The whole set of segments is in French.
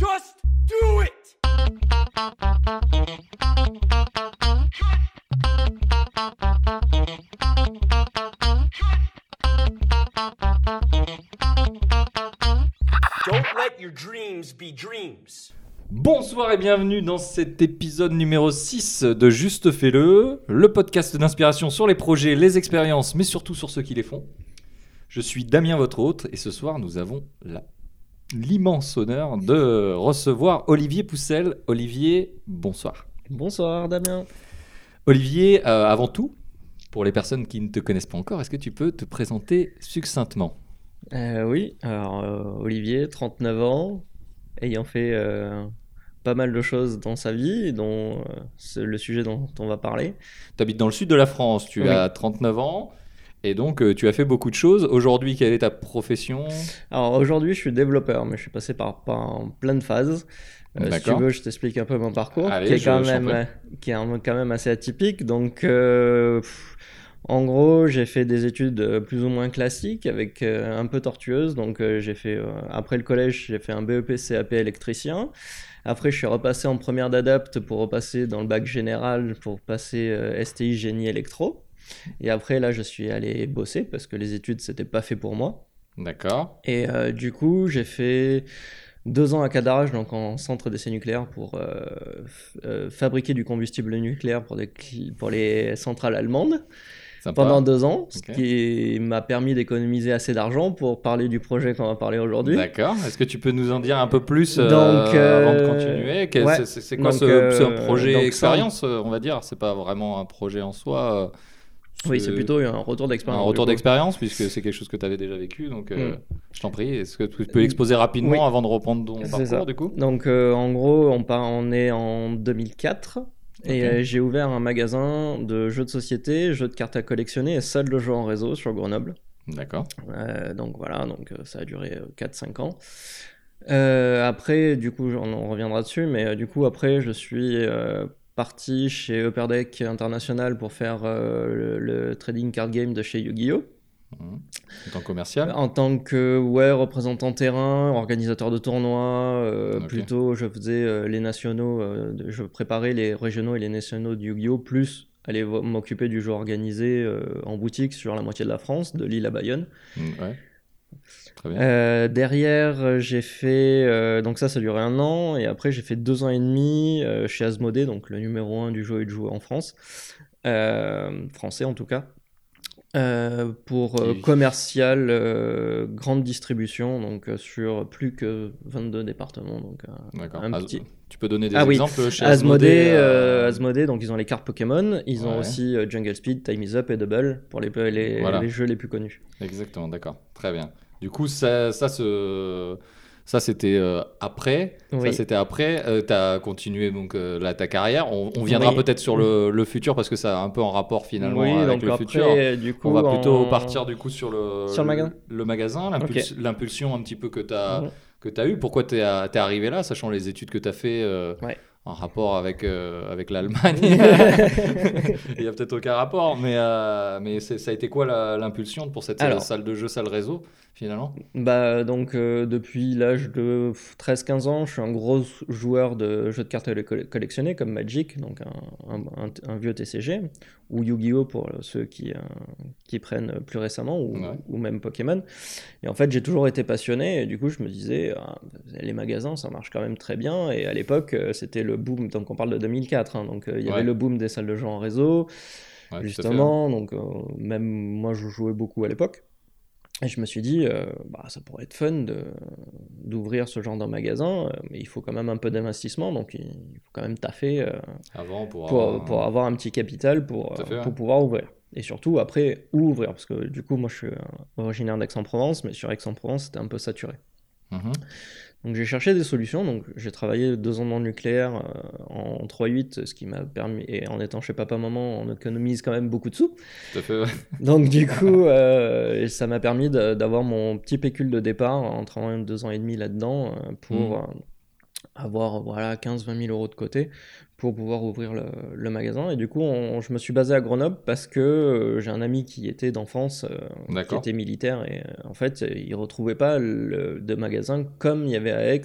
Just do it! Don't let your dreams be dreams. Bonsoir et bienvenue dans cet épisode numéro 6 de Juste Fais-le, le podcast d'inspiration sur les projets, les expériences, mais surtout sur ceux qui les font. Je suis Damien, votre hôte, et ce soir nous avons la- l'immense honneur de recevoir Olivier Poussel. Olivier, bonsoir. Bonsoir Damien. Olivier, euh, avant tout, pour les personnes qui ne te connaissent pas encore, est-ce que tu peux te présenter succinctement? Euh, oui, alors euh, Olivier, 39 ans, ayant fait pas mal de choses dans sa vie, dont c'est le sujet dont on va parler. Tu habites dans le sud de la France, tu Oui. as 39 ans, et donc euh, tu as fait beaucoup de choses. Aujourd'hui, quelle est ta profession? Alors aujourd'hui, je suis développeur, mais je suis passé par, par plein de phases. Euh, si tu veux, je t'explique un peu mon parcours, Allez, qui est quand même, euh, qui est quand même assez atypique. Donc, euh, pff, en gros, j'ai fait des études plus ou moins classiques, avec euh, un peu tortueuses. Donc, j'ai fait après le collège, j'ai fait un BEP CAP électricien. Après, je suis repassé en première d'adapt pour repasser dans le bac général pour passer STI génie électro. Et après, là, je suis allé bosser parce que les études, c'était pas fait pour moi. D'accord. Et euh, du coup, j'ai fait deux ans à Cadarache, donc en centre d'essai nucléaire, pour euh, euh, fabriquer du combustible nucléaire pour, des cli- pour les centrales allemandes Sympa. pendant deux ans, ce qui m'a permis d'économiser assez d'argent pour parler du projet qu'on va parler aujourd'hui. D'accord. Est-ce que tu peux nous en dire un peu plus Donc, avant de continuer? Ouais. c'est- quoi Donc, ce, un projet donc expérience, on va dire? C'est pas vraiment un projet en soi. Euh, Oui, c'est plutôt un retour un d'expérience. retour du coup. d'expérience, puisque c'est quelque chose que tu avais déjà vécu. Donc, euh, Mm. je t'en prie, est-ce que tu peux l'exposer rapidement Oui. avant de reprendre ton parcours, ça. du coup? Donc euh, en gros, on, part, on est en 2004 et euh, j'ai ouvert un magasin de jeux de société, jeux de cartes à collectionner et salle de jeux en réseau sur Grenoble. D'accord. Euh, donc voilà, donc euh, ça a duré euh, 4-5 ans. Euh, après, du coup, on en reviendra dessus, mais euh, du coup, après, je suis euh, parti chez Upper Deck International pour faire euh, le, le trading card game de chez Yu-Gi-Oh! Mhm. En tant que commercial? En tant que ouais, représentant terrain, organisateur de tournois, euh, plutôt je faisais euh, les nationaux, euh, je préparais les régionaux et les nationaux de Yu-Gi-Oh! plus aller m'occuper du jeu organisé en boutique sur la moitié de la France, de Lille à Bayonne. Mm, Ouais. Euh, derrière, euh, j'ai fait. euh, donc, ça, ça duré un an. Et après, j'ai fait deux ans et demi chez Asmodée, donc le numéro un du jeu et de jouer en France. Français, en tout cas. Euh, pour euh, commercial, euh, grande distribution, donc euh, sur plus que 22 départements. Donc, euh, D'accord. un petit- Tu peux donner des Ah oui. exemples chez Asmodée, euh, euh, Asmodée, donc ils ont les cartes Pokémon, ils ont aussi Jungle Speed, Time is Up et Double pour les, les, Voilà. les jeux les plus connus. Exactement, d'accord. Très bien. Du coup, ça, ça, se- ça c'était euh, après. Ça, c'était après. tu as continué donc, euh, là, ta carrière. On, on viendra Oui. peut-être sur le, le futur parce que ça a un peu en rapport finalement oui, avec donc le après, futur. du coup, On va plutôt en- partir du coup sur le, Sur le magasin le magasin, l'impuls- l'impulsion un petit peu que tu as, Mhm. que tu as eu. Pourquoi tu es, arrivé là, sachant les études que tu as fait euh, Ouais. En rapport avec, euh, avec l'Allemagne. Il y a peut-être aucun rapport, mais, euh, mais ça a été quoi l'impulsion pour cette Alors. salle de jeu, salle réseau finalement? Bah donc euh, depuis l'âge de 13-15 ans, je suis un gros joueur de jeux de cartes à coll- collectionner comme Magic, donc un, un- un- un vieux TCG, ou Yu-Gi-Oh pour ceux qui, euh, qui prennent plus récemment, ou, Ouais. ou même Pokémon. Et en fait j'ai toujours été passionné, et du coup je me disais, ah, les magasins ça marche quand même très bien, et à l'époque euh, c'était le boom, donc on parle de 2004, hein, donc euh, il y Ouais. avait le boom des salles de jeux en réseau, Ouais, justement, donc euh, même moi je jouais beaucoup à l'époque. Et je me suis dit, euh, bah, ça pourrait être fun d'ouvrir ce genre de magasin, euh, mais il faut quand même un peu d'investissement, donc il il faut quand même taffer euh. Avant pour, pour, avoir- pour avoir un petit capital pour, pour pouvoir ouvrir. Et surtout, après, où ouvrir Parce que du coup, moi je suis originaire d'Aix-en-Provence, mais sur Aix-en-Provence, c'était un peu saturé. Mhm. Donc j'ai cherché des solutions, donc j'ai travaillé deux ans dans le nucléaire euh, en 3-8, ce qui m'a permis, et en étant chez papa-maman, on économise quand même beaucoup de sous. Tout à fait. ouais. Donc du coup, euh, ça m'a permis d'avoir mon petit pécule de départ en travaillant deux ans et demi là-dedans euh, pour Mhm. Avoir voilà 15-20 000 euros de côté pour pouvoir ouvrir le, le magasin. Et du coup, on- je me suis basé à Grenoble parce que euh, j'ai un ami qui était d'enfance, euh, qui était militaire, et euh, en fait, il retrouvait pas le, de magasin comme il y avait à Aix,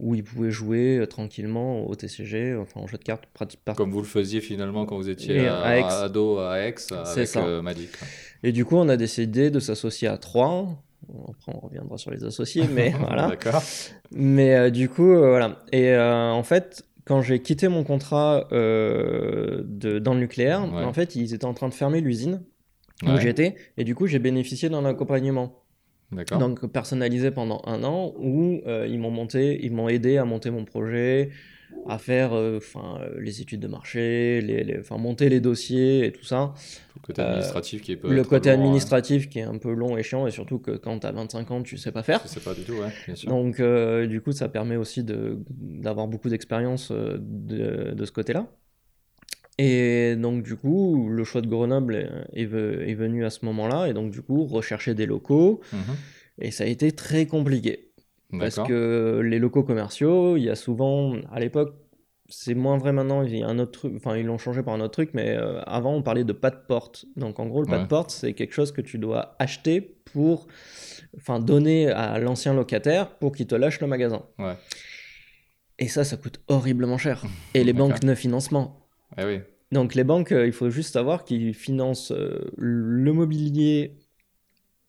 où ils pouvaient jouer euh, tranquillement au TCG, enfin en jeu de cartes pratique Comme vous le faisiez finalement quand vous étiez à, à Aix. ado à Aix avec ça. Magic. Et du coup, on a décidé de s'associer à trois. Après, on reviendra sur les associés, mais voilà. D'accord. Mais euh, du coup, euh, voilà. Et euh, en fait, quand j'ai quitté mon contrat de, dans le nucléaire, Ouais. en fait, ils étaient en train de fermer l'usine où Ouais, j'étais. Et du coup, j'ai bénéficié d'un accompagnement. D'accord. Donc, personnalisé pendant un an où ils m'ont monté, ils m'ont aidé à monter mon projet, à faire euh, enfin, euh, les études de marché, les, les- enfin, monter les dossiers et tout ça. Le côté euh, administratif qui le hein. administratif qui est un peu long et chiant, et surtout que quand tu as 25 ans, tu sais pas faire. Je sais pas du tout, ouais, bien sûr. Donc, euh, du coup, ça permet aussi de- d'avoir beaucoup d'expérience de, de ce côté-là. Et donc, du coup, le choix de Grenoble est, est ve- est venu à ce moment-là. Et donc, du coup, rechercher des locaux. Mhm. Et ça a été très compliqué. Parce que les locaux commerciaux, il y a souvent, à l'époque, c'est moins vrai maintenant, il y a un autre truc, enfin ils l'ont changé par un autre truc, mais euh, avant on parlait de pas de porte. Donc en gros, le pas Ouais. de porte, c'est quelque chose que tu dois acheter pour, enfin donner à l'ancien locataire pour qu'il te lâche le magasin. Ouais. Et ça, ça coûte horriblement cher. Et les banques ne financent pas. Eh oui. Donc les banques, euh, il faut juste savoir qu'ils financent euh, le mobilier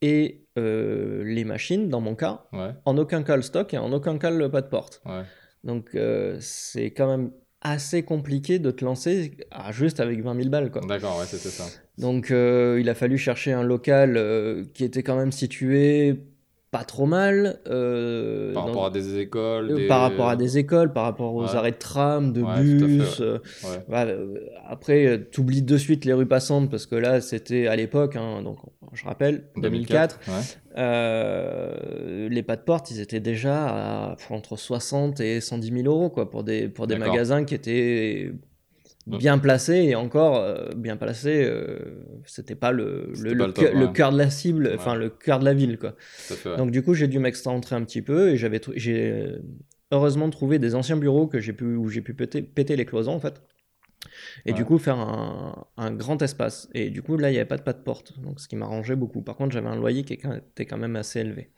et euh, les machines, dans mon cas, Ouais. en aucun cas le stock et en aucun cas le pas de porte. Ouais. Donc euh, c'est quand même assez compliqué de te lancer à juste avec 20 000 balles. D'accord, ouais, c'était ça. Donc euh, il a fallu chercher un local qui était quand même situé pas trop mal. euh, Par dans- rapport à des écoles. euh, des- par rapport à des écoles, par rapport aux Ouais. arrêts de tram, de Ouais, fait, bus. ouais. euh, euh, après, euh, t'oublies de suite les rues passantes parce que là, c'était à l'époque, hein, donc je rappelle, 2004, Ouais. euh, les pas de porte, ils étaient déjà à, entre 60 et 110 000 euros quoi, pour des, pour des magasins qui étaient bien placés et encore euh, bien placés. euh, c'était pas le, le, le pas le cœur- le de la cible, enfin Ouais. le cœur de la ville. quoi. Fait, ouais. Donc du coup, j'ai dû m'excentrer un petit peu et j'avais j'ai euh, heureusement trouvé des anciens bureaux que j'ai pu où j'ai pu péter, péter les cloisons en fait. Et du coup faire un, un grand espace. Et du coup là, il n'y avait pas de pas de porte, donc ce qui m'arrangeait beaucoup. Par contre, j'avais un loyer qui était quand même assez élevé.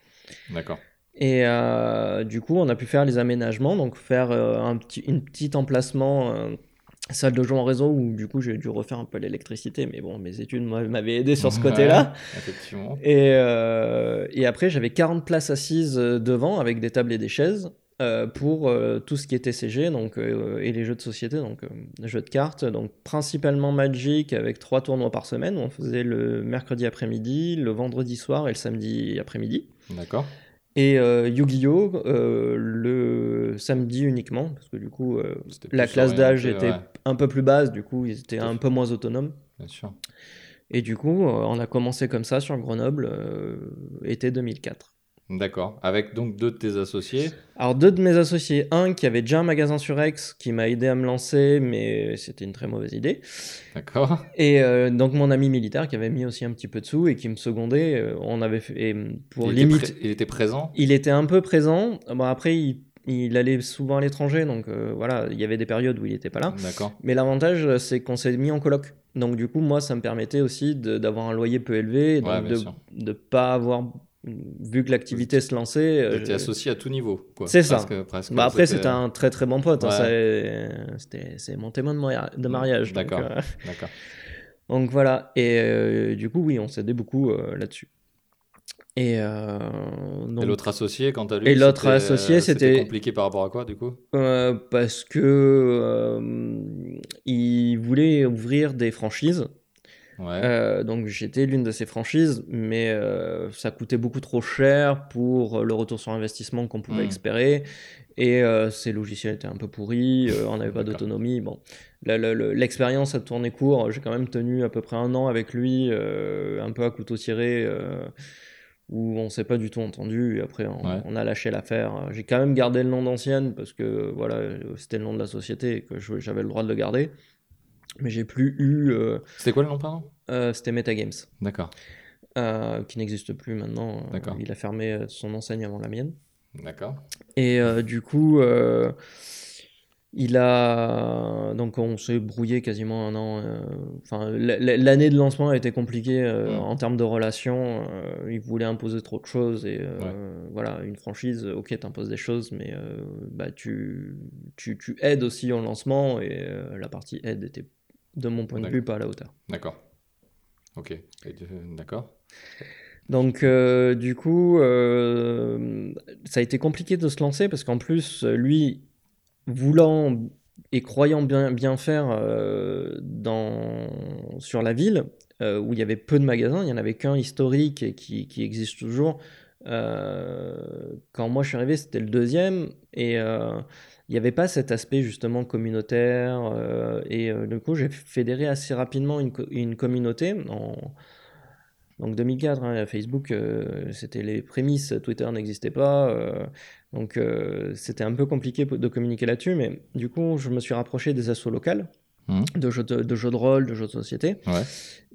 D'accord. Et euh, du coup, on a pu faire les aménagements, donc faire un petit, une petite emplacement, salle de jeu en réseau, où du coup j'ai dû refaire un peu l'électricité, mais bon, mes études m'avaient aidé sur ce Ouais. Effectivement. Et, euh, et après, j'avais 40 places assises euh, devant avec des tables et des chaises euh, pour euh, tout ce qui était CG donc, et les jeux de société, donc jeux de cartes, donc principalement Magic avec trois tournois par semaine. On faisait le mercredi après-midi, le vendredi soir et le samedi après-midi. D'accord. Et euh, Yu-Gi-Oh! euh, le samedi uniquement, parce que du coup, euh, la classe d'âge était ouais, un peu plus basse, du coup, ils étaient un fait. peu moins autonomes. bien sûr. Et du coup, on a commencé comme ça sur Grenoble, été 2004. D'accord. Avec donc deux de tes associés. Alors, deux de mes associés, un qui avait déjà un magasin sur Aix, qui m'a aidé à me lancer, mais c'était une très mauvaise idée. D'accord. Et euh, donc, mon ami militaire qui avait mis aussi un petit peu de sous et qui me secondait, euh, on avait fait, et pour il, limite. était il était présent? Il était un peu présent. Bon, après, il, il allait souvent à l'étranger, donc euh, voilà, il y avait des périodes où il n'était pas là. D'accord. Mais l'avantage, c'est qu'on s'est mis en coloc. Donc, du coup, moi, ça me permettait aussi d'avoir un loyer peu élevé, donc Ouais, bien de ne pas avoir, vu que l'activité se lançait. euh, Tu étais associé à tout niveau. C'est ça. Presque- presque, Bah après, c'était un très très bon pote. hein, Ouais. euh, c'était- c'est mon témoin de, maria- de mariage. donc, D'accord. euh, D'accord. Donc voilà, et euh, du coup, oui, on s'aidait beaucoup euh, là-dessus. Et, euh, donc, Et l'autre associé, quant à lui Et l'autre euh, associé, c'était- compliqué par rapport à quoi, du coup? Euh, parce que euh, il voulait ouvrir des franchises. Ouais. Euh, donc j'étais l'une de ces franchises, mais euh, ça coûtait beaucoup trop cher pour le retour sur investissement qu'on pouvait Mm. espérer. Et euh, ces logiciels étaient un peu pourris, on n'avait pas d'autonomie. Bon, l'expérience a tourné court. J'ai quand même tenu à peu près un an avec lui, un peu à couteau tiré, où on s'est pas du tout entendu. Et après, on, Ouais. on a lâché l'affaire. J'ai quand même gardé le nom d'ancienne parce que voilà, c'était le nom de la société et que j'avais le droit de le garder. Mais j'ai plus eu. euh, C'était quoi le nom, pardon? euh, c'était Metagames, D'accord. euh, qui n'existe plus maintenant. Euh, D'accord. Il a fermé son enseigne avant la mienne. D'accord. Et du coup, Il a donc on s'est brouillé quasiment un an. Enfin, l'année de lancement a été compliquée Mm. en termes de relations. il voulait imposer trop de choses et voilà, une franchise. Ok, t'imposes des choses, mais bah tu, tu tu aides aussi au lancement et la partie aide était de mon point de vue pas à la hauteur. D'accord. Ok. D'accord. Donc, euh, du coup, euh, ça a été compliqué de se lancer parce qu'en plus, lui, voulant et croyant bien, bien faire euh, dans, sur la ville, où il y avait peu de magasins, il n'y en avait qu'un historique et qui, qui existe toujours. Euh, quand moi je suis arrivé, c'était le deuxième et euh, il n'y avait pas cet aspect justement communautaire. euh, et du coup, j'ai fédéré assez rapidement une, co- une communauté en. Donc 2004, hein, Facebook, c'était les prémices, Twitter n'existait pas, donc c'était un peu compliqué de communiquer là-dessus, mais du coup je me suis rapproché des assos locales, Mhm. de, jeux de, de jeux de rôle, de jeux de société, Ouais.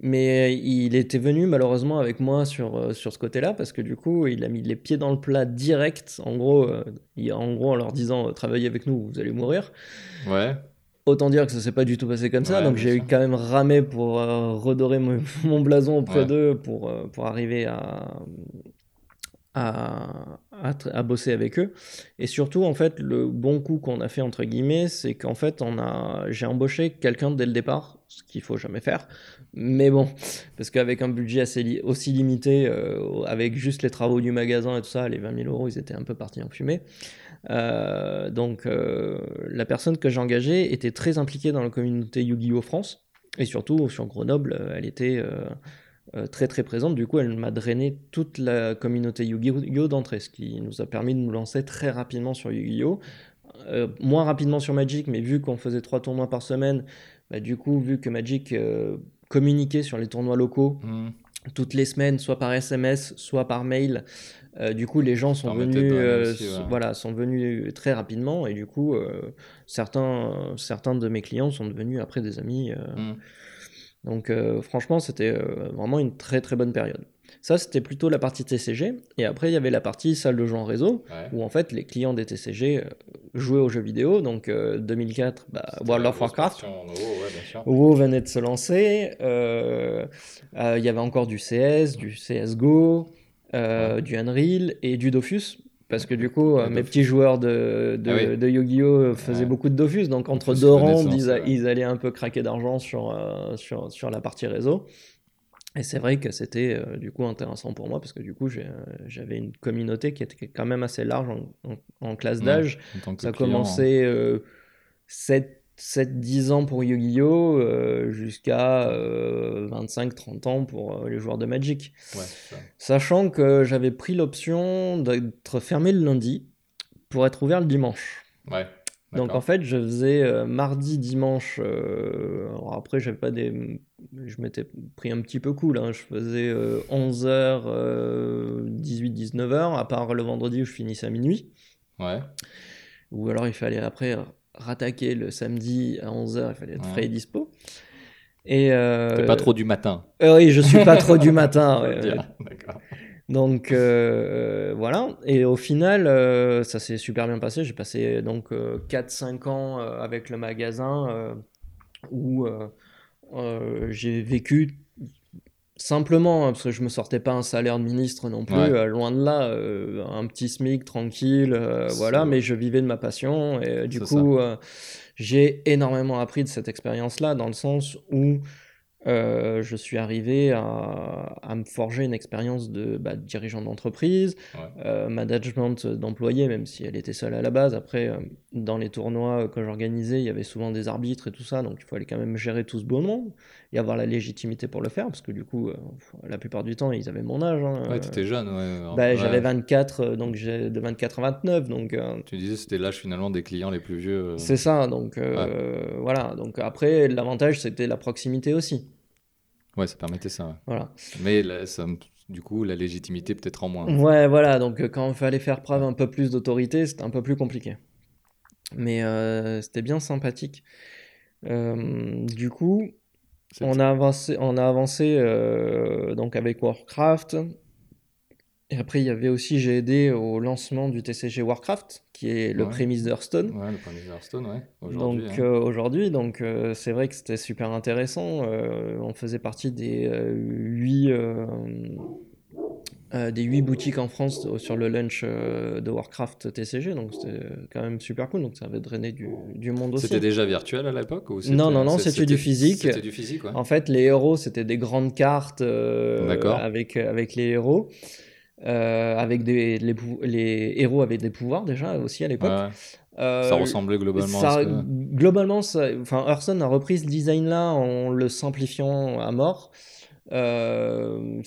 mais il était venu malheureusement avec moi sur, euh, sur ce côté-là, parce que du coup il a mis les pieds dans le plat direct, en gros, euh, il- en, gros en leur disant euh, travaillez avec nous, vous allez mourir. Ouais. Autant dire que ça s'est pas du tout passé comme ça, Ouais, donc j'ai eu quand même ramé pour euh, redorer mon, mon blason auprès Ouais. d'eux pour, pour arriver à, à, bosser avec eux. Et surtout, en fait, le bon coup qu'on a fait, entre guillemets, c'est qu'en fait, on a, j'ai embauché quelqu'un dès le départ, ce qu'il faut jamais faire. Mais bon, parce qu'avec un budget assez aussi limité, euh, avec juste les travaux du magasin et tout ça, les 20 000 euros, ils étaient un peu partis en fumée. Euh, donc, euh, la personne que j'ai engagée était très impliquée dans la communauté Yu-Gi-Oh! France. Et surtout, sur Grenoble, elle était très très présente. Du coup, elle m'a drainé toute la communauté Yu-Gi-Oh! d'entrée, ce qui nous a permis de nous lancer très rapidement sur Yu-Gi-Oh! Euh, moins rapidement sur Magic, mais vu qu'on faisait trois tournois par semaine, bah, du coup, vu que Magic euh, communiquait sur les tournois locaux Mhm. toutes les semaines, soit par SMS, soit par mail. Euh, du coup, les gens sont venus, euh, aussi, ouais. voilà, sont venus très rapidement et du coup, euh, certains, certains de mes clients sont devenus après des amis. euh. Donc, euh, franchement, c'était euh, vraiment une très très bonne période. Ça, c'était plutôt la partie TCG. Et après, il y avait la partie salle de jeu en réseau, Ouais. où en fait, les clients des TCG euh, jouaient aux jeux vidéo. Donc, euh, 2004, bah, World of Warcraft. euros, ouais. WoW venait de se lancer. Il y avait encore du CS, du CSGO, euh, du Unreal et du Dofus. Parce que du coup, Ouais, euh, mes Dofus. petits joueurs de, de, Ah oui. de Yu-Gi-Oh! faisaient Ouais. beaucoup de Dofus. Donc, entre deux rounds, ils, ouais. ils allaient un peu craquer d'argent sur, euh, sur, sur la partie réseau. Et c'est vrai que c'était euh, du coup intéressant pour moi parce que du coup, j'avais une communauté qui était quand même assez large en, en- en classe Ouais. d'âge. Que Ça a client, hein. commencé euh, 7-10 ans pour Yu-Gi-Oh! euh, jusqu'à 25-30 ans pour euh, les joueurs de Magic. Ouais, c'est ça. Sachant que j'avais pris l'option d'être fermé le lundi pour être ouvert le dimanche. Ouais. Donc en fait, je faisais euh, mardi, dimanche. euh, alors après, j'avais pas des. Je m'étais pris un petit peu cool. hein, Je faisais 11h, 18-19h, à part le vendredi où je finissais à minuit. Ouais. Ou alors il fallait après rattaquer le samedi à 11h, il fallait être Ouais. frais et dispo. Et euh, pas trop du matin. euh, oui, je suis pas trop du matin. ouais. Donc euh, voilà. Et au final, ça s'est super bien passé. J'ai passé donc 4-5 ans avec le magasin où j'ai vécu simplement, hein, parce que je me sortais pas un salaire de ministre non plus, Ouais. euh, loin de là, euh, un petit SMIC tranquille, euh, voilà, mais je vivais de ma passion et du coup, j'ai énormément appris de cette expérience-là, dans le sens où euh, je suis arrivé à, à me forger une expérience de bah, dirigeant d'entreprise, Ouais. euh, management d'employés, même si elle était seule à la base. Après, euh, dans les tournois que j'organisais, il y avait souvent des arbitres et tout ça, donc il fallait quand même gérer tout ce beau monde et avoir la légitimité pour le faire, parce que du coup, la plupart du temps, ils avaient mon âge. hein, Ouais, t'étais jeune, ouais. bah, Ouais. J'avais 24, euh, donc j'ai de 24 à 29, donc Tu disais c'était l'âge finalement des clients les plus vieux. c'est ça. Donc voilà. Donc après, l'avantage c'était la proximité aussi. Ouais, ça permettait ça. ouais. Voilà. Mais là, ça du coup, la légitimité peut-être en moins. Ouais, voilà. Donc euh, quand il fallait faire preuve un peu plus d'autorité, c'était un peu plus compliqué. Mais euh, c'était bien sympathique. Euh, du coup, on a avancé, on a avancé euh, donc avec Warcraft. Et après, il y avait aussi, j'ai aidé au lancement du TCG Warcraft, qui est le Ouais. prémisse d'Hearthstone. Ouais, le premier Hearthstone, ouais. Aujourd'hui. Donc hein. euh, aujourd'hui, donc euh, c'est vrai que c'était super intéressant. Euh, on faisait partie des huit des huit boutiques en France sur le lunch de Warcraft TCG, donc c'était quand même super cool. Donc ça avait drainé du, du monde aussi. C'était déjà virtuel à l'époque ou Non, non, non, c'était du physique. C'était du physique, ouais. En fait, les héros, c'était des grandes cartes D'accord. avec, avec les héros. Euh, avec des, les, héros avec des pouvoirs déjà aussi à l'époque. Ouais, Euh, ça ressemblait globalement ça- à ce que... Globalement, ça- enfin, Hearthstone a repris ce design-là en le simplifiant à mort. Euh,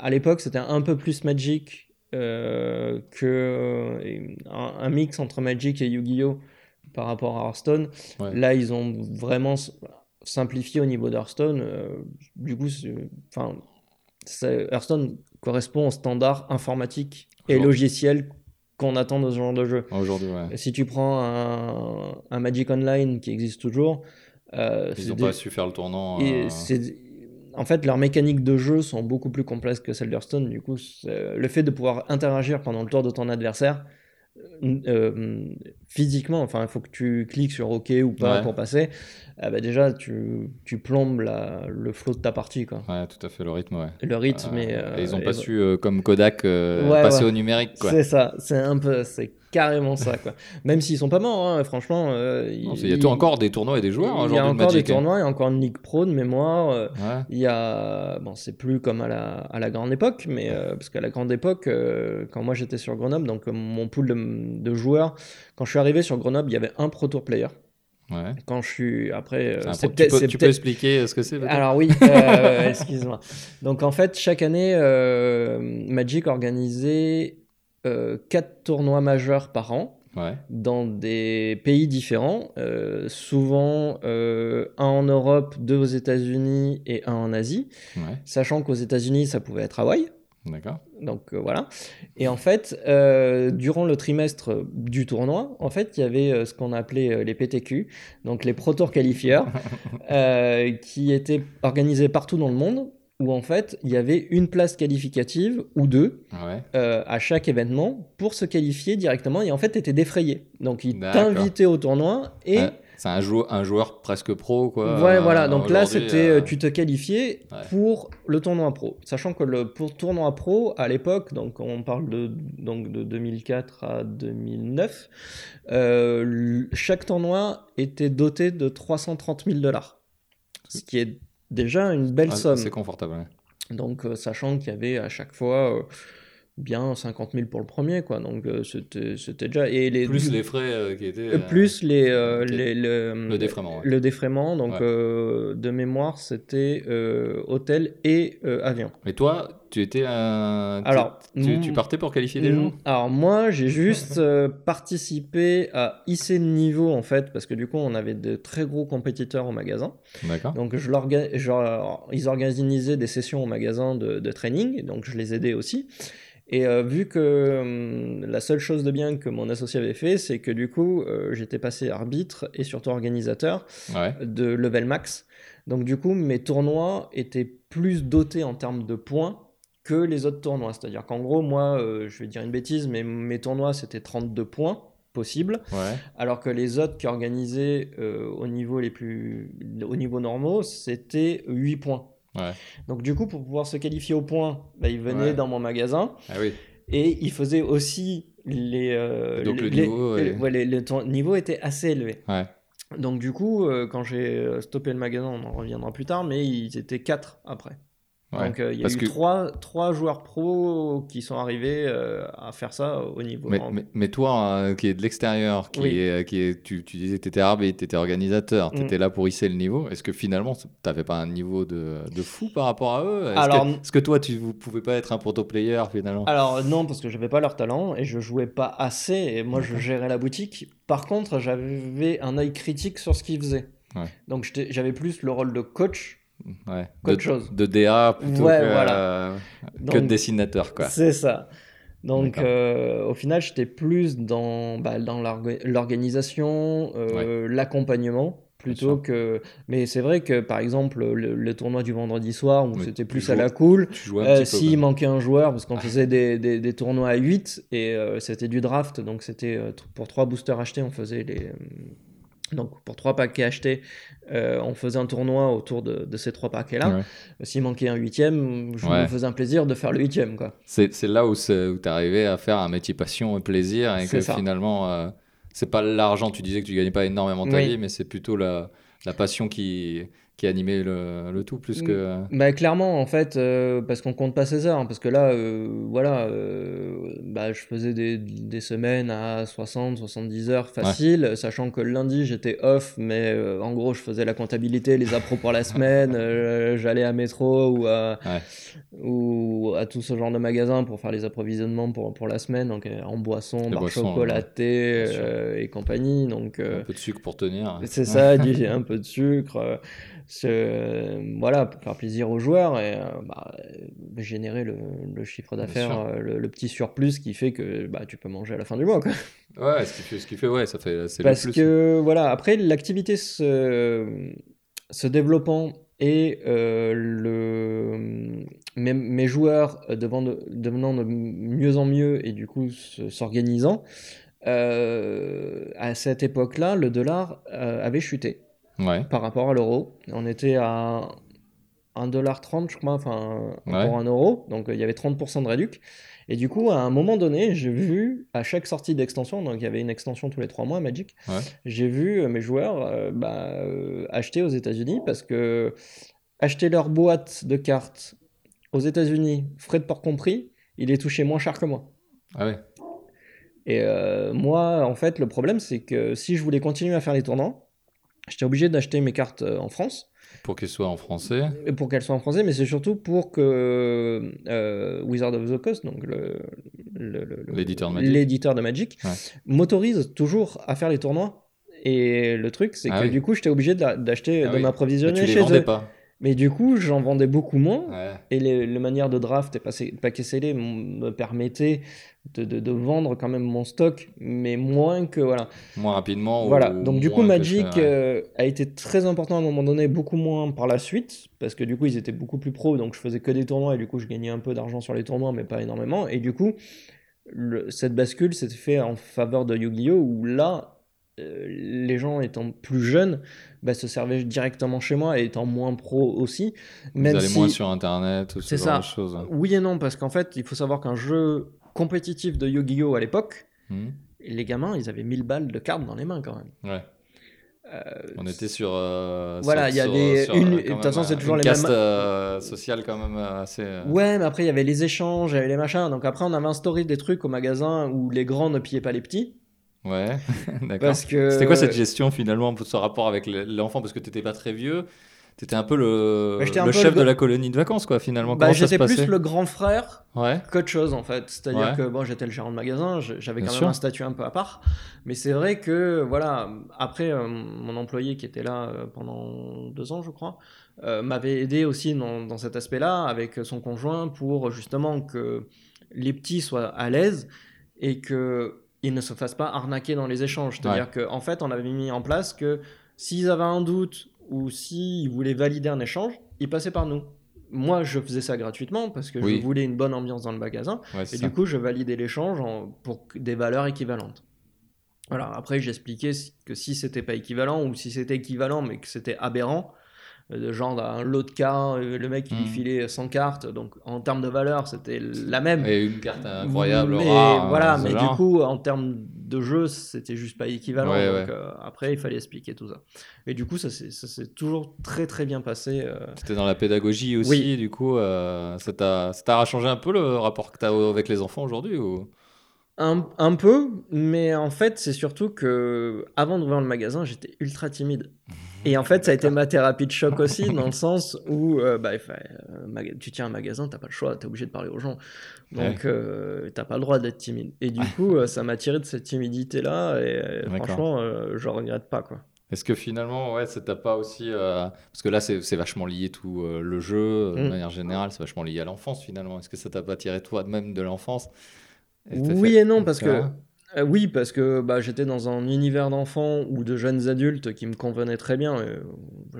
à l'époque, c'était un peu plus Magic euh, que un, un mix entre Magic et Yu-Gi-Oh! par rapport à Hearthstone. Ouais. Là, ils ont vraiment simplifié au niveau d'Hearthstone. Du coup, enfin, Hearthstone correspond au standard informatique et Genre. logiciel qu'on attend de ce genre de jeu. Aujourd'hui, ouais. Si tu prends un, un Magic Online qui existe toujours, euh, Ils n'ont des- pas su faire le tournant. euh, en fait, leurs mécaniques de jeu sont beaucoup plus complexes que celles d'Hearthstone. Du coup, le fait de pouvoir interagir pendant le tour de ton adversaire, euh, physiquement, enfin, il faut que tu cliques sur OK ou pas Ouais. pour passer. Ah bah déjà, tu, tu plombes la- le flow de ta partie, quoi. Ouais, tout à fait, le rythme, ouais. Le rythme Euh, euh, et ils n'ont et pas su, comme Kodak, passer au numérique. C'est ça, c'est un peu, c'est carrément ça, quoi. Même s'ils sont pas morts, hein, franchement. euh, Non, Il y a tout encore des tournois et des joueurs Il y a de encore des hein. tournois, il y a encore une Ligue Pro de mémoire. euh, Ouais. Il y a, bon, c'est plus comme à la, à la grande époque, mais euh, parce qu'à la grande époque, quand moi j'étais sur Grenoble, donc mon pool de, de joueurs, quand je suis arrivé sur Grenoble, il y avait un Pro Tour player. Ouais. Quand je suis après, C'est tu peux, tu peux expliquer ce que c'est alors oui, excuse-moi. Donc en fait, chaque année, Magic organisait quatre tournois majeurs par an Ouais. dans des pays différents, euh, souvent euh, un en Europe, deux aux États-Unis et un en Asie, Ouais. sachant qu'aux États-Unis, ça pouvait être Hawaï. D'accord. Donc euh, voilà. Et en fait, euh, durant le trimestre du tournoi, en fait, il y avait euh, ce qu'on appelait euh, les PTQ, donc les Pro Tour Qualifiers, euh, qui étaient organisés partout dans le monde, où en fait, il y avait une place qualificative ou deux Ouais. euh, à chaque événement pour se qualifier directement. Et en fait, tu étais défrayé. Donc, ils t'invitaient au tournoi et. Ouais. C'est un, jou- un joueur presque pro, quoi. Ouais, euh, voilà. Donc là, c'était, euh, tu te qualifiais Ouais. pour le tournoi pro. Sachant que le pour tournoi pro, à l'époque, donc on parle de, donc de 2004 à 2009, euh, l- chaque tournoi était doté de 330 000 dollars. Ce qui est déjà une belle ah, somme. C'est confortable. ouais. Donc, euh, sachant qu'il y avait à chaque fois euh, bien 50 000 pour le premier, quoi. Donc, euh, c'était c'était déjà. Et les, Plus les frais euh, qui étaient. euh, plus les, les- le, Le défraiement, ouais. le défraiement. Donc, Ouais. de mémoire, c'était hôtel et avion. Mais toi, tu étais un. Alors, tu, mm, tu partais pour qualifier des Mm, gens Alors moi, j'ai juste participé à hisser le niveau en fait, parce que du coup, on avait de très gros compétiteurs au magasin. D'accord. Donc je l'orga- genre, ils organisaient des sessions au magasin de, de training, et donc je les aidais aussi. Et euh, vu que hum, la seule chose de bien que mon associé avait fait, c'est que du coup, euh, j'étais passé arbitre et surtout organisateur Ouais. de level max. Donc du coup, mes tournois étaient plus dotés en termes de points que les autres tournois. C'est-à-dire qu'en gros, moi, euh, je vais dire une bêtise, mais mes tournois, c'était 32 points possibles, Ouais. alors que les autres qui organisaient au niveau les plus au niveau normaux, c'était 8 points. Ouais. Donc du coup, pour pouvoir se qualifier au point, bah, ils venaient Ouais. dans mon magasin Ah oui. et ils faisaient aussi les... euh, Donc les, le niveau les- est- ouais, les- le tour- niveau était assez élevé. Ouais. Donc du coup, euh, quand j'ai euh, stoppé le magasin, on en reviendra plus tard, mais ils étaient 4 après. Ouais. Donc euh, il y a eu que- trois, trois joueurs pro qui sont arrivés euh, à faire ça au niveau. Mais, en- mais, mais toi, euh, qui est de l'extérieur, qui Oui. est, qui est, tu, tu disais que tu étais arbitre, tu étais organisateur, tu Mm. étais là pour hisser le niveau. Est-ce que finalement, tu n'avais pas un niveau de, de fou par rapport à eux? Est-ce Alors- que, est-ce que toi, tu ne pouvais pas être un proto player finalement? Alors non, parce que j'avais pas leur talent et je jouais pas assez et moi je gérais la boutique. Par contre, j'avais un œil critique sur ce qu'ils faisaient. Ouais. Donc j'avais plus le rôle de coach. Ouais. Autre de, chose. de DA plutôt Ouais, que, voilà. euh, que de dessinateur. Quoi. C'est ça. Donc, euh, au final, j'étais plus dans, bah, dans l'orga- l'organisation, euh, l'accompagnement, plutôt que. Mais c'est vrai que par exemple le, le tournoi du vendredi soir où c'était plus à la cool. Tu jouais un Euh. S'il quoi. manquait un joueur, parce qu'on faisait des, des- des tournois à 8 et euh, c'était du draft, donc c'était pour 3 boosters achetés, on faisait les. Donc pour 3 paquets achetés, euh, on faisait un tournoi autour de, de ces 3 paquets-là. Ouais. S'il manquait un huitième, je Ouais. me faisais un plaisir de faire le huitième. Quoi. C'est c'est là où, c'est- où tu arrivé à faire un métier passion et plaisir et C'est que ça. finalement, euh, c'est pas l'argent, tu disais que tu gagnais pas énormément ta Oui. vie, mais c'est plutôt la, la passion qui, qui animait le, le tout plus que. Bah, clairement, en fait, euh, parce qu'on compte pas ses heures, hein, parce que là, euh, voilà, euh, bah, je faisais des, des semaines à 60, 70 heures facile, sachant que le lundi j'étais off, mais en gros, je faisais la comptabilité, les appros pour la semaine, j'allais à Métro ou à, Ouais. ou à tout ce genre de magasin pour faire les approvisionnements pour, pour la semaine, donc en boisson, Les barres boissons, chocolatées euh, et compagnie, donc... Un peu de sucre pour tenir. c'est ça, un peu de sucre, euh, voilà, pour faire plaisir aux joueurs et euh, bah, générer le, le chiffre d'affaires, euh, le, le petit surplus qui fait que bah, tu peux manger à la fin du mois. Quoi. Ouais, ce qui fait, ce qui fait ouais, ça fait, c'est le Parce plus. que voilà, après l'activité se, se développant et euh, le, mes, mes joueurs devenant de, devenant de mieux en mieux et du coup s'organisant, à cette époque-là, le dollar avait chuté Ouais, par rapport à l'euro. On était à 1,30$, je crois, enfin, Ouais. pour un euro. Donc, euh, il y avait 30% de réduc. Et du coup, à un moment donné, j'ai vu, à chaque sortie d'extension, donc il y avait une extension tous les trois mois, Magic, Ouais. j'ai vu euh, mes joueurs euh, bah, euh, acheter aux États-Unis parce que acheter leur boîte de cartes aux États-Unis, frais de port compris, il est touché moins cher que moi. ah ouais. Et euh, moi, en fait, le problème, c'est que si je voulais continuer à faire les tournants, j'étais obligé d'acheter mes cartes euh, en France Pour qu'il soit en français. pour qu'elles soient en français, mais c'est surtout pour que euh, Wizard of the Coast, donc le- le- le- le- L'éditeur de Magic. l'éditeur de Magic, Ouais. m'autorise toujours à faire les tournois. Et le truc, c'est Ah que oui. du coup, j'étais obligé d'a- d'acheter, Ah de oui. M'approvisionner chez vendais eux. pas. Mais du coup, j'en vendais beaucoup moins. Ouais. Et les, les manières de draft et paquet scellé me permettaient de, de- de vendre quand même mon stock, mais moins que voilà. Moins rapidement. Voilà. ou Donc du coup, Magic ouais. euh, a été très important à un moment donné, beaucoup moins par la suite, parce que du coup, ils étaient beaucoup plus pros, donc je faisais que des tournois et du coup, je gagnais un peu d'argent sur les tournois, mais pas énormément. Et du coup, le- cette bascule s'était fait en faveur de Yu-Gi-Oh! où là, euh, les gens étant plus jeunes, bah, se servaient directement chez moi et étant moins pro aussi. Vous Même allez si... moins sur internet ou ce genre ça. de choses. Oui et non, parce qu'en fait, il faut savoir qu'un jeu compétitif de Yu-Gi-Oh! à l'époque, Hmm. les gamins, ils avaient 1000 balles de cartes dans les mains quand même. Ouais. Euh, On était sur. euh, Voilà, il y avait sur, une- de toute façon, c'est toujours les mêmes- euh, sociale quand même assez. Ouais, mais après, il y avait les échanges, il y avait les machins. Donc après, on avait instauré des trucs au magasin où les grands ne pillaient pas les petits. Ouais, d'accord. Que. C'était quoi cette gestion finalement, ce rapport avec le- l'enfant? Parce que t'étais pas très vieux, t'étais un peu le, Bah, le peu chef le- de la colonie de vacances, quoi, finalement. Bah, j'étais plus le grand frère Ouais, qu'autre chose en fait. C'est-à-dire Ouais. que bon, j'étais le gérant de magasin, j'avais Bien quand sûr. même un statut un peu à part. Mais c'est vrai que voilà, après euh, mon employé qui était là euh, pendant deux ans, je crois, euh, m'avait aidé aussi dans, dans cet aspect-là avec son conjoint pour justement que les petits soient à l'aise et que ils ne se fassent pas arnaquer dans les échanges. C'est-à-dire qu'en en fait, on avait mis en place que s'ils avaient un doute ou s'ils voulaient valider un échange, ils passaient par nous. Moi, je faisais ça gratuitement parce que Oui. je voulais une bonne ambiance dans le magasin. ouais, Et ça. du coup, je validais l'échange pour des valeurs équivalentes. Voilà, après, j'expliquais que si c'était pas équivalent ou si c'était équivalent mais que c'était aberrant, genre un lot de cartes, euh, le mec il lui Mhm. filait 100 cartes, donc en termes de valeur, c'était la même. Et une carte incroyable, mais rare, voilà, euh, mais genre. du coup, en termes de jeu, c'était juste pas équivalent. Ouais, donc ouais. euh, après, il fallait expliquer tout ça. Et du coup, ça s'est toujours très très bien passé. euh, C'était dans la pédagogie aussi, Oui. du coup, euh, ça t'a changé un peu le rapport que t'as avec les enfants aujourd'hui ou... Un, un peu, mais en fait, c'est surtout que avant d'ouvrir le magasin, j'étais ultra timide. Et en fait, ça a été ma thérapie de choc aussi, dans le sens où euh, bah, euh, tu tiens un magasin, t'as pas le choix, t'es obligé de parler aux gens. Donc, euh, t'as pas le droit d'être timide. Et du coup, euh, ça m'a tiré de cette timidité-là, et franchement, euh, je regrette pas, quoi. Est-ce que finalement, ouais, ça t'a pas aussi. Parce que là, c'est vachement lié tout le jeu, de Mm. manière générale, c'est vachement lié à l'enfance finalement. Est-ce que ça t'a pas tiré toi-même de l'enfance? Oui et non, parce que Ouais. Euh, oui, parce que bah, j'étais dans un univers d'enfants ou de jeunes adultes qui me convenait très bien. euh,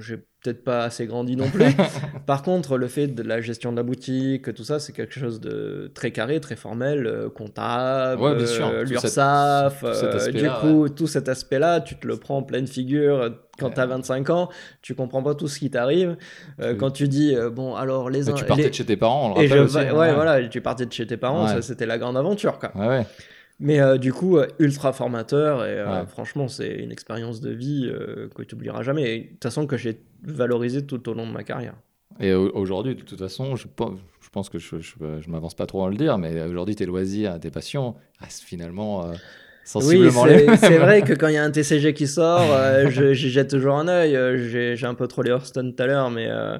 J'ai peut-être pas assez grandi non plus. Par contre, le fait de la gestion de la boutique, tout ça, c'est quelque chose de très carré, très formel, euh, comptable, Ouais, l'URSSAF. du coup, tout cet aspect-là, tu te le prends en pleine figure. Quand tu as 25 ans, tu comprends pas tout ce qui t'arrive. Euh. Quand tu dis, euh, bon, alors les Mais tu partais les- de chez tes parents, on le je aussi. ouais, voilà, tu partais de chez tes parents, Ouais. ça c'était la grande aventure, quoi. Ouais. Mais euh, du coup, ultra formateur et franchement, c'est une expérience de vie que tu n'oublieras jamais. De toute façon, que j'ai valorisé tout au long de ma carrière. Et au- aujourd'hui, de toute façon, je pense, que je, je, je m'avance pas trop à le dire, mais aujourd'hui, tes loisirs, tes passions restent finalement euh, sensiblement les c'est vrai que quand il y a un TCG qui sort, euh, je- j'y jette toujours un œil. Euh, J'ai j'ai un peu trop les Hearthstone tout à l'heure, mais euh,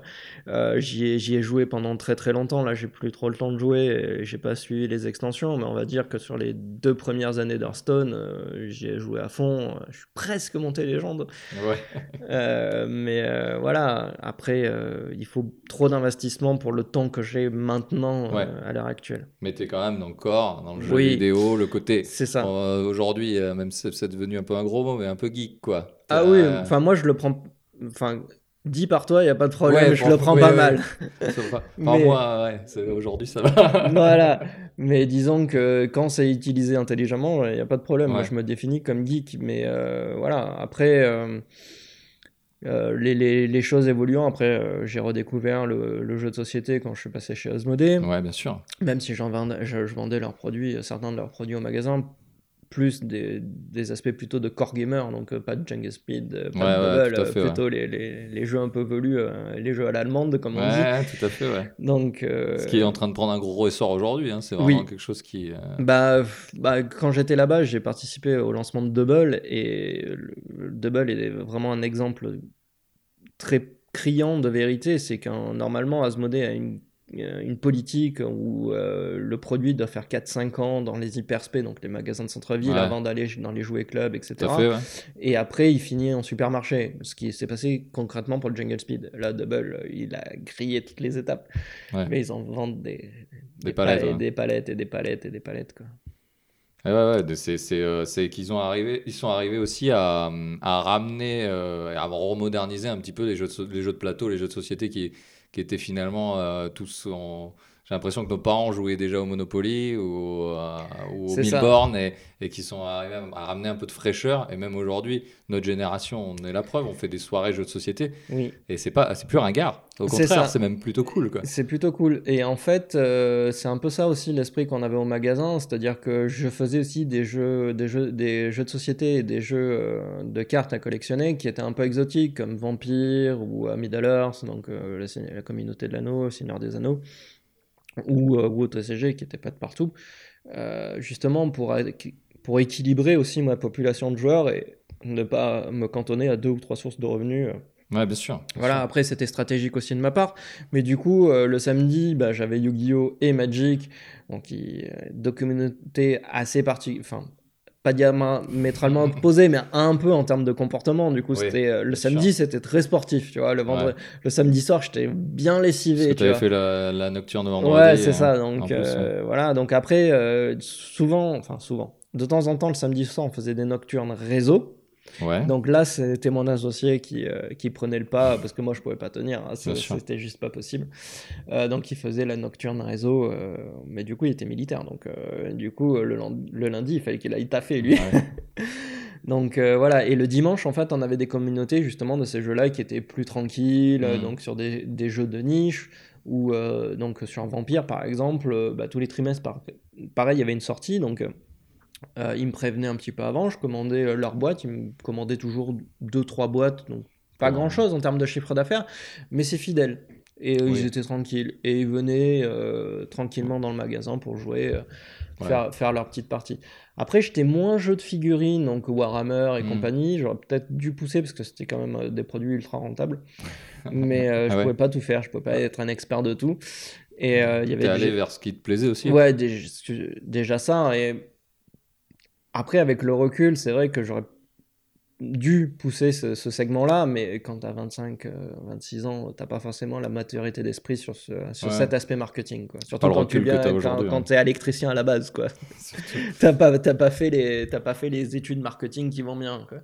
euh, j'y ai, j'y ai joué pendant très très longtemps. Là, j'ai plus trop le temps de jouer et j'ai pas suivi les extensions, mais on va dire que sur les deux premières années d'Hearthstone, euh, j'y ai joué à fond. Je suis presque monté légende. Ouais. Euh, mais euh, voilà, après, il faut trop d'investissement pour le temps que j'ai maintenant Ouais. à l'heure actuelle. Mais t'es quand même dans le corps, dans le jeu Oui. vidéo, le côté. C'est ça. Aujourd'hui, même si c'est devenu un peu un gros mot, mais un peu geek, quoi. Ah oui, enfin moi je le prends, enfin dit par toi, il y a pas de problème, Ouais, je le prends ouais, pas ouais. mal. Enfin, Mais- moi, aujourd'hui, ça va. voilà, mais disons que quand c'est utilisé intelligemment, il n'y a pas de problème. Moi je me définis comme geek, mais euh, voilà, après. euh, euh, les, les- les choses évoluant, après j'ai redécouvert le, le jeu de société quand je suis passé chez Osmodee. ouais, bien sûr. même si j'en vendais, je, je vendais leurs produits, certains de leurs produits au magasin, plus des, des aspects plutôt de core gamer, donc euh, pas de Jungle Speed, euh, pas Ouais, de Bubble, euh, ouais. plutôt les, les, les jeux un peu velus, les jeux à l'allemande, comme on dit. Ouais, tout à fait, ouais. Donc, euh, Ce qui est en train de prendre un gros essor aujourd'hui, hein, c'est vraiment Oui. quelque chose qui. euh, bah, bah, quand j'étais là-bas, j'ai participé au lancement de Double, et le, le Double est vraiment un exemple très criant de vérité, c'est qu'un normalement Asmodee a une, une politique où euh, le produit doit faire 4-5 ans dans les hyperspé, donc les magasins de centre-ville, Ouais. avant d'aller dans les jouets clubs, etc. Fait, ouais. Et après, il finit en supermarché, ce qui s'est passé concrètement pour le Jungle Speed. Là, Double, euh, il a grillé toutes les étapes, Ouais. mais ils en vendent des, Des palettes, des palettes et des palettes et des palettes. Quoi. Ouais, ouais, ouais, c'est euh, qu'ils ont arrivé, ils sont arrivés aussi à, à ramener, euh, à remoderniser un petit peu les jeux de, les jeux de plateau, les jeux de société qui, qui étaient finalement euh, tous en... J'ai l'impression que nos parents jouaient déjà au Monopoly ou, euh, ou au. Milborn et, et qui sont arrivés à, à ramener un peu de fraîcheur. Et même aujourd'hui, notre génération, on est la preuve, on fait des soirées jeux de société Oui. et c'est pas, c'est plus ringard. Au contraire, c'est même plutôt cool. C'est plutôt cool. Et en fait, euh, c'est un peu ça aussi l'esprit qu'on avait au magasin, c'est-à-dire que je faisais aussi des jeux, des jeux, des jeux de société et des jeux euh, de cartes à collectionner qui étaient un peu exotiques, comme Vampire ou Middle Earth, donc la, la communauté de l'anneau, Seigneur des Anneaux, ou, euh, ou OTCG qui n'était pas de partout, euh, justement pour, pour équilibrer aussi ma population de joueurs et ne pas me cantonner à deux ou trois sources de revenus. euh, Ouais, bien sûr. bien voilà, sûr. après c'était stratégique aussi de ma part, mais du coup euh, le samedi, bah, j'avais Yu-Gi-Oh et Magic, donc qui, euh, deux communautés assez particulières, enfin pas diamétralement opposées, mais un peu en termes de comportement. Du coup, Oui, c'était euh, le samedi, c'était très sportif, tu vois. Le vendredi, le samedi soir, j'étais bien Parce lessivé. que tu avais fait la, la nocturne vendredi. Ouais, c'est euh, ça. Donc plus, euh, voilà. Donc après, euh, souvent, enfin souvent, de temps en temps, le samedi soir, on faisait des nocturnes réseau. Ouais. Donc là, c'était mon associé qui, euh, qui prenait le pas parce que moi, je pouvais pas tenir. hein. C'était juste pas possible. Euh, donc il faisait la nocturne réseau, euh, mais du coup, il était militaire. Donc du coup, le, lundi, il fallait qu'il aille taffer lui. Ouais. Donc voilà, et le dimanche, en fait, on avait des communautés justement de ces jeux-là qui étaient plus tranquilles, Mhm. donc sur des, des jeux de niche, ou euh, donc sur Vampire par exemple, euh, bah, tous les trimestres, par- pareil, il y avait une sortie, donc euh, euh, ils me prévenaient un petit peu avant, je commandais euh, leur boîte, ils me commandaient toujours 2-3 boîtes, donc pas Ouais. grand-chose en termes de chiffre d'affaires, mais c'est fidèle. Et euh, Oui. ils étaient tranquilles, et ils venaient euh, tranquillement dans le magasin pour jouer. Ouais. faire, faire leur petite partie. Après, j'étais moins jeu de figurines, donc Warhammer et Mm. compagnie. J'aurais peut-être dû pousser parce que c'était quand même des produits ultra rentables. Mais euh, je Ah ouais. pouvais pas tout faire, je pouvais pas être un expert de tout. Et il y avait T'es allé déjà- vers ce qui te plaisait aussi. Ouais, déjà, déjà ça. Et après, avec le recul, c'est vrai que j'aurais dû pousser ce, ce segment-là, mais quand tu as 25, euh, 26 ans, t'as pas forcément la maturité d'esprit sur, ce, sur Ouais. cet aspect marketing. Quoi. Surtout quand tu viens, quand, quand hein. t'es électricien à la base. Surtout. T'as pas, pas, fait les- pas fait les études marketing qui vont bien. Quoi.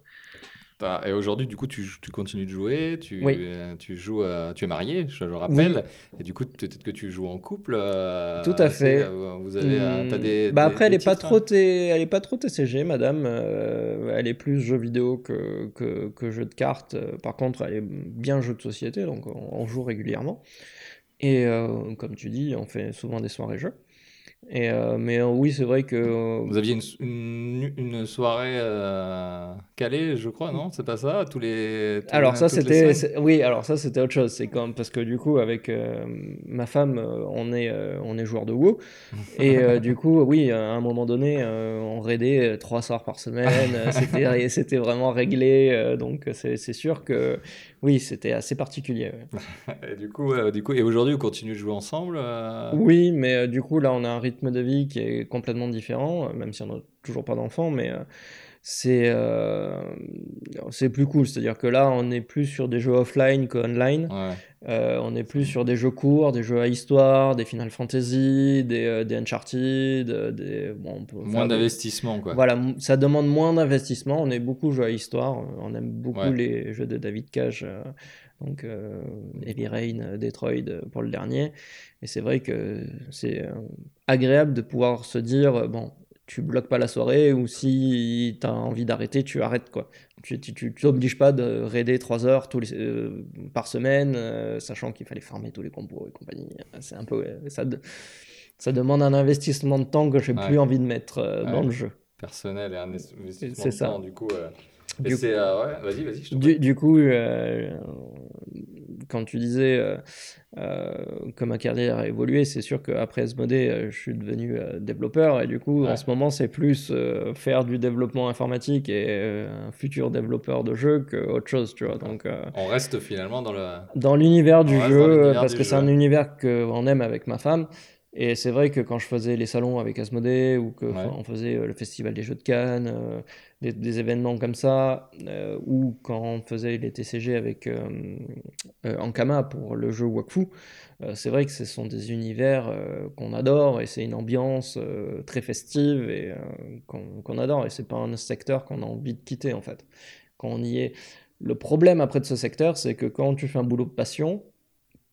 Et aujourd'hui, du coup, tu, tu continues de jouer, tu, Oui. euh, tu joues, euh, tu es marié, je le rappelle, et du coup, peut-être que tu joues en couple. euh, Tout à fait. Vous avez, Hmm, des, bah des- après, elle des est pas trop, hein T- elle est pas trop TCG, madame. Elle est plus jeu vidéo que, que, que jeu de cartes. Par contre, elle est bien jeu de société, donc on, on joue régulièrement. Et comme tu dis, on fait souvent des soirées jeux. Et euh, mais euh, oui, c'est vrai que euh, Vous aviez une, une, une soirée euh, calée, je crois, non? C'est pas ça? Tous les. tous Alors les- ça c'était oui alors ça c'était autre chose. C'est comme parce que du coup avec euh, ma femme on est on est joueur de WoW. Et du coup oui à un moment donné on raidait trois soirs par semaine. C'était c'était vraiment réglé donc c'est sûr que oui c'était assez particulier ouais. Et du coup, du coup, et aujourd'hui, vous continuez de jouer ensemble Oui, mais du coup, là, on a un rythme de vie qui est complètement différent, euh, même si on n'a toujours pas d'enfants, mais euh, c'est euh, c'est plus cool. C'est-à-dire que là, on est plus sur des jeux offline qu'online. Ouais. Euh, on est plus sur des jeux courts, des jeux à histoire, des Final Fantasy, des, euh, des Uncharted, des... Bon, Moins des- d'investissement, quoi. Voilà, ça demande moins d'investissement. On est beaucoup jeux à histoire. On aime beaucoup Ouais. les jeux de David Cage. donc, Heavy Rain, Detroit pour le dernier. Et c'est vrai que c'est agréable de pouvoir se dire euh, bon, tu bloques pas la soirée ou si tu as envie d'arrêter, tu arrêtes quoi. Tu t'obliges pas de raider 3 heures tous les, euh, par semaine, euh, sachant qu'il fallait farmer tous les combos et compagnie. C'est un peu. ça, de- ça demande un investissement de temps que j'ai Ouais. plus envie de mettre euh, dans le jeu. Personnel et un investissement de ça. temps, du coup. Du- ouais, vas-y, vas-y, je te Du, du coup, quand tu disais euh, euh, que ma carrière a évolué, c'est sûr qu'après Asmodée, euh, je suis devenu développeur et du coup, Ouais. en ce moment, c'est plus faire du développement informatique et un futur développeur de jeu qu'autre chose, tu vois. Donc, On reste finalement dans le. dans l'univers du jeu, parce du que c'est un univers qu'on aime avec ma femme. Et c'est vrai que quand je faisais les salons avec Asmodée ou que Ouais. enfin, on faisait le festival des jeux de Cannes, des, événements comme ça, euh, ou quand on faisait les TCG avec euh, euh, Ankama pour le jeu Wakfu, c'est vrai que ce sont des univers qu'on adore et c'est une ambiance très festive et qu'on adore. Et c'est pas un secteur qu'on a envie de quitter en fait. Quand on y est. Le problème après de ce secteur, c'est que quand tu fais un boulot de passion,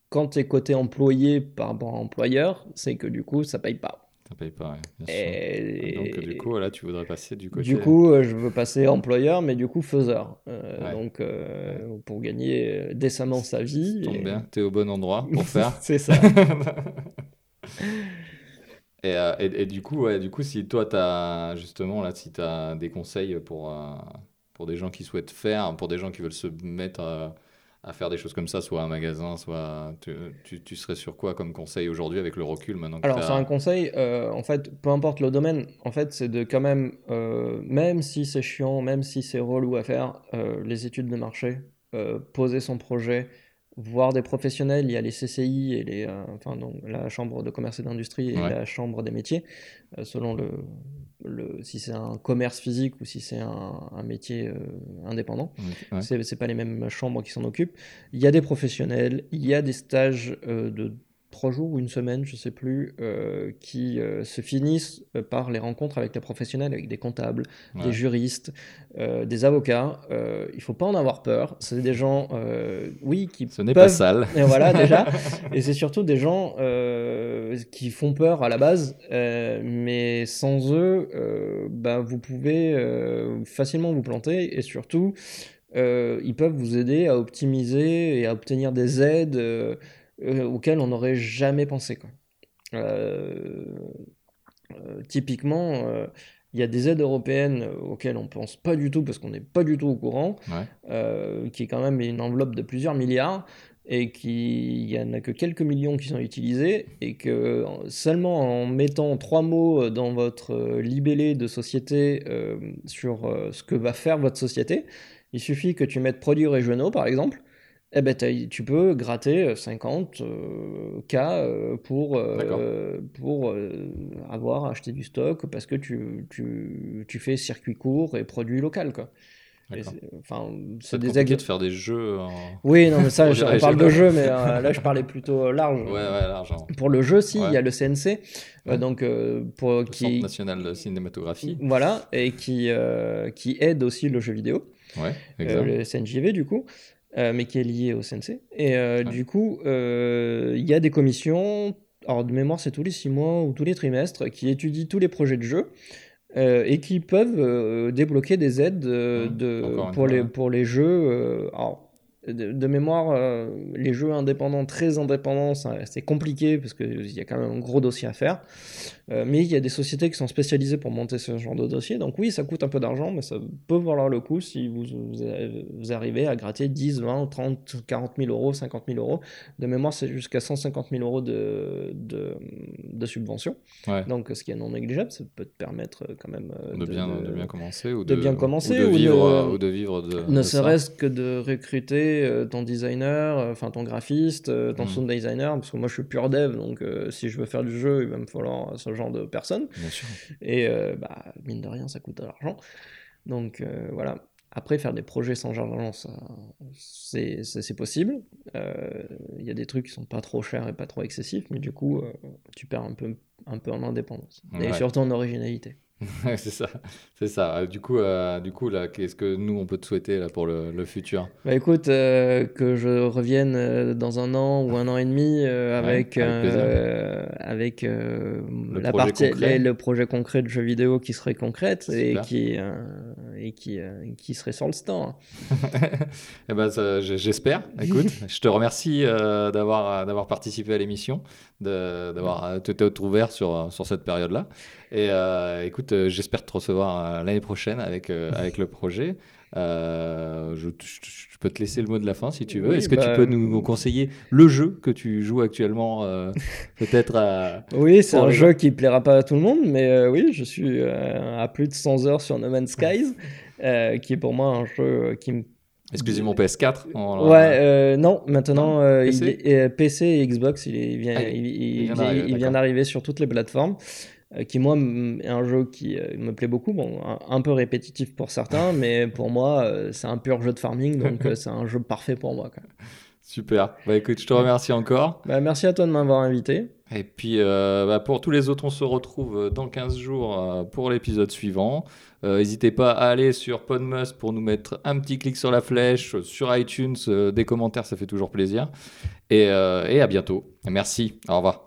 quand tu es côté employé par à employeur, c'est que du coup, ça paye pas. Ça paye pas, ouais, bien sûr. Et Donc, du coup, là, tu voudrais passer du côté. du coup, euh, je veux passer employeur, mais du coup faiseur. Euh, Ouais. Donc, euh, pour gagner décemment sa vie. Ça tombe et- bien, t'es au bon endroit pour faire. c'est ça. Et, euh, et, et du coup, du coup, si toi, t'as justement là, si t'as des conseils pour, pour des gens qui souhaitent faire, pour des gens qui veulent se mettre à, faire des choses comme ça, soit un magasin, soit tu, tu, tu serais sur quoi comme conseil aujourd'hui avec le recul maintenant que Alors, c'est un conseil, euh, en fait, peu importe le domaine, en fait, c'est de quand même, euh, même si c'est chiant, même si c'est relou à faire, euh, les études de marché, poser son projet, voir des professionnels, il y a les CCI et les, euh, enfin, donc, la Chambre de commerce et d'industrie et Ouais. la Chambre des métiers, euh, selon le, le, si c'est un commerce physique ou si c'est un, un métier euh, indépendant. Ouais. C'est pas les mêmes chambres qui s'en occupent. Il y a des professionnels, il y a des stages de trois jours ou une semaine, je sais plus, euh, qui euh, se finissent euh, par les rencontres avec les professionnels, avec des comptables, Ouais. des juristes, des avocats. Il faut pas en avoir peur. C'est des gens, oui, qui Ce n'est pas sale. et voilà déjà. Et c'est surtout des gens qui font peur à la base, mais sans eux, bah, vous pouvez facilement vous planter et surtout, euh, ils peuvent vous aider à optimiser et à obtenir des aides euh, euh, auxquelles on n'aurait jamais pensé. Quoi. Euh, euh, typiquement, euh, il y a des aides européennes auxquelles on pense pas du tout parce qu'on n'est pas du tout au courant Ouais. qui est quand même une enveloppe de plusieurs milliards et qui il y en a que quelques millions qui sont utilisés et que en- seulement en mettant trois mots dans votre libellé de société euh, sur euh, ce que va faire votre société, il suffit que tu mettes produits régionaux par exemple. Eh ben, tu peux gratter euh, 50 euh, K euh, pour, euh, D'accord. pour euh, avoir acheté du stock parce que tu, tu, tu fais circuit court et produit local. Quoi. Enfin, C'est des ex- de faire des jeux en... Oui, non, mais ça, On je- parle de jeu, mais euh, là, je parlais plutôt large. Ouais, ouais, l'argent. Pour le jeu, si, il Ouais. y a le CNC, euh, Ouais. donc euh, pour Le Centre qui, national de cinématographie. voilà, et qui euh, qui aide aussi le jeu vidéo, Ouais, euh, exact. le CNJV du coup, euh, mais qui est lié au CNC. Et euh, Ouais. du coup, euh, il y a des commissions. Alors de mémoire, c'est tous les six mois ou tous les trimestres qui étudient tous les projets de jeu. et qui peuvent débloquer des aides de, pour, les, pour les jeux. alors, de, de mémoire, euh, les jeux indépendants, très indépendants, c'est compliqué parce qu'il y a quand même un gros dossier à faire. Euh, mais il y a des sociétés qui sont spécialisées pour monter ce genre de dossier. Donc oui, ça coûte un peu d'argent, mais ça peut valoir le coup si vous, vous, vous arrivez à gratter 10, 20, 30, 40 000 euros, 50 000 euros. De mémoire, c'est jusqu'à 150 000 euros de, de, de subvention. Ouais. Donc ce qui est non négligeable, ça peut te permettre euh, quand même de, bien, de bien commencer ou de bien commencer ou de ou de- vivre, ou de, vivre ne serait-ce que de recruter euh, ton designer, euh, enfin ton graphiste, euh, ton Mm. sound designer, parce que moi je suis pur dev, donc si je veux faire du jeu, il va me falloir ce genre de personnes. Bien sûr. Et bah, mine de rien, ça coûte de l'argent. Donc voilà. Après, faire des projets sans argent, c'est, possible. Euh, Il y a des trucs qui sont pas trop chers et pas trop excessifs, mais du coup, euh, tu perds un peu, un peu en indépendance. Et surtout en originalité. C'est ça, c'est ça. Euh, Du coup, euh, du coup là, qu'est-ce que nous on peut te souhaiter là pour le, le futur? Bah écoute, euh, que je revienne euh, dans un an ou un an et demi Ouais, avec, avec Le la projet partie, les- le projet concret de jeu vidéo qui serait concrète et qui, et qui, qui serait sur le store. Eh ben, j'espère. Écoute, je te remercie d'avoir d'avoir participé à l'émission, d'avoir euh, été ouvert sur sur cette période-là. Et euh, écoute, euh, j'espère te recevoir euh, l'année prochaine avec euh, avec le projet. Euh, je, je- je peux te laisser le mot de la fin si tu veux. Oui, Est-ce que bah, tu peux nous conseiller le jeu que tu joues actuellement, euh, peut-être à... Oui, c'est un jeu qui plaira pas à tout le monde, mais euh, oui, je suis à plus de 100 heures sur No Man's Skies, qui est pour moi un jeu qui me exclusivement PS4 on- Ouais, non, maintenant, Non, il PC? est- PC et Xbox, il, est- il vient, Ah, il, vient il- d'arriver, sur toutes les plateformes, qui moi est un jeu qui euh, me plaît beaucoup, bon, un, un peu répétitif pour certains, mais pour moi, euh, c'est un pur jeu de farming, donc euh, c'est un jeu parfait pour moi. Super. Bah écoute, je te remercie encore. Bah, merci à toi de m'avoir invité. Et puis, euh, bah, pour tous les autres, on se retrouve euh, dans 15 jours euh, pour l'épisode suivant. Euh, N'hésitez pas à aller sur Podmus pour nous mettre un petit clic sur la flèche, euh, sur iTunes, euh, des commentaires, ça fait toujours plaisir. Et, euh, et à bientôt. Merci. Au revoir.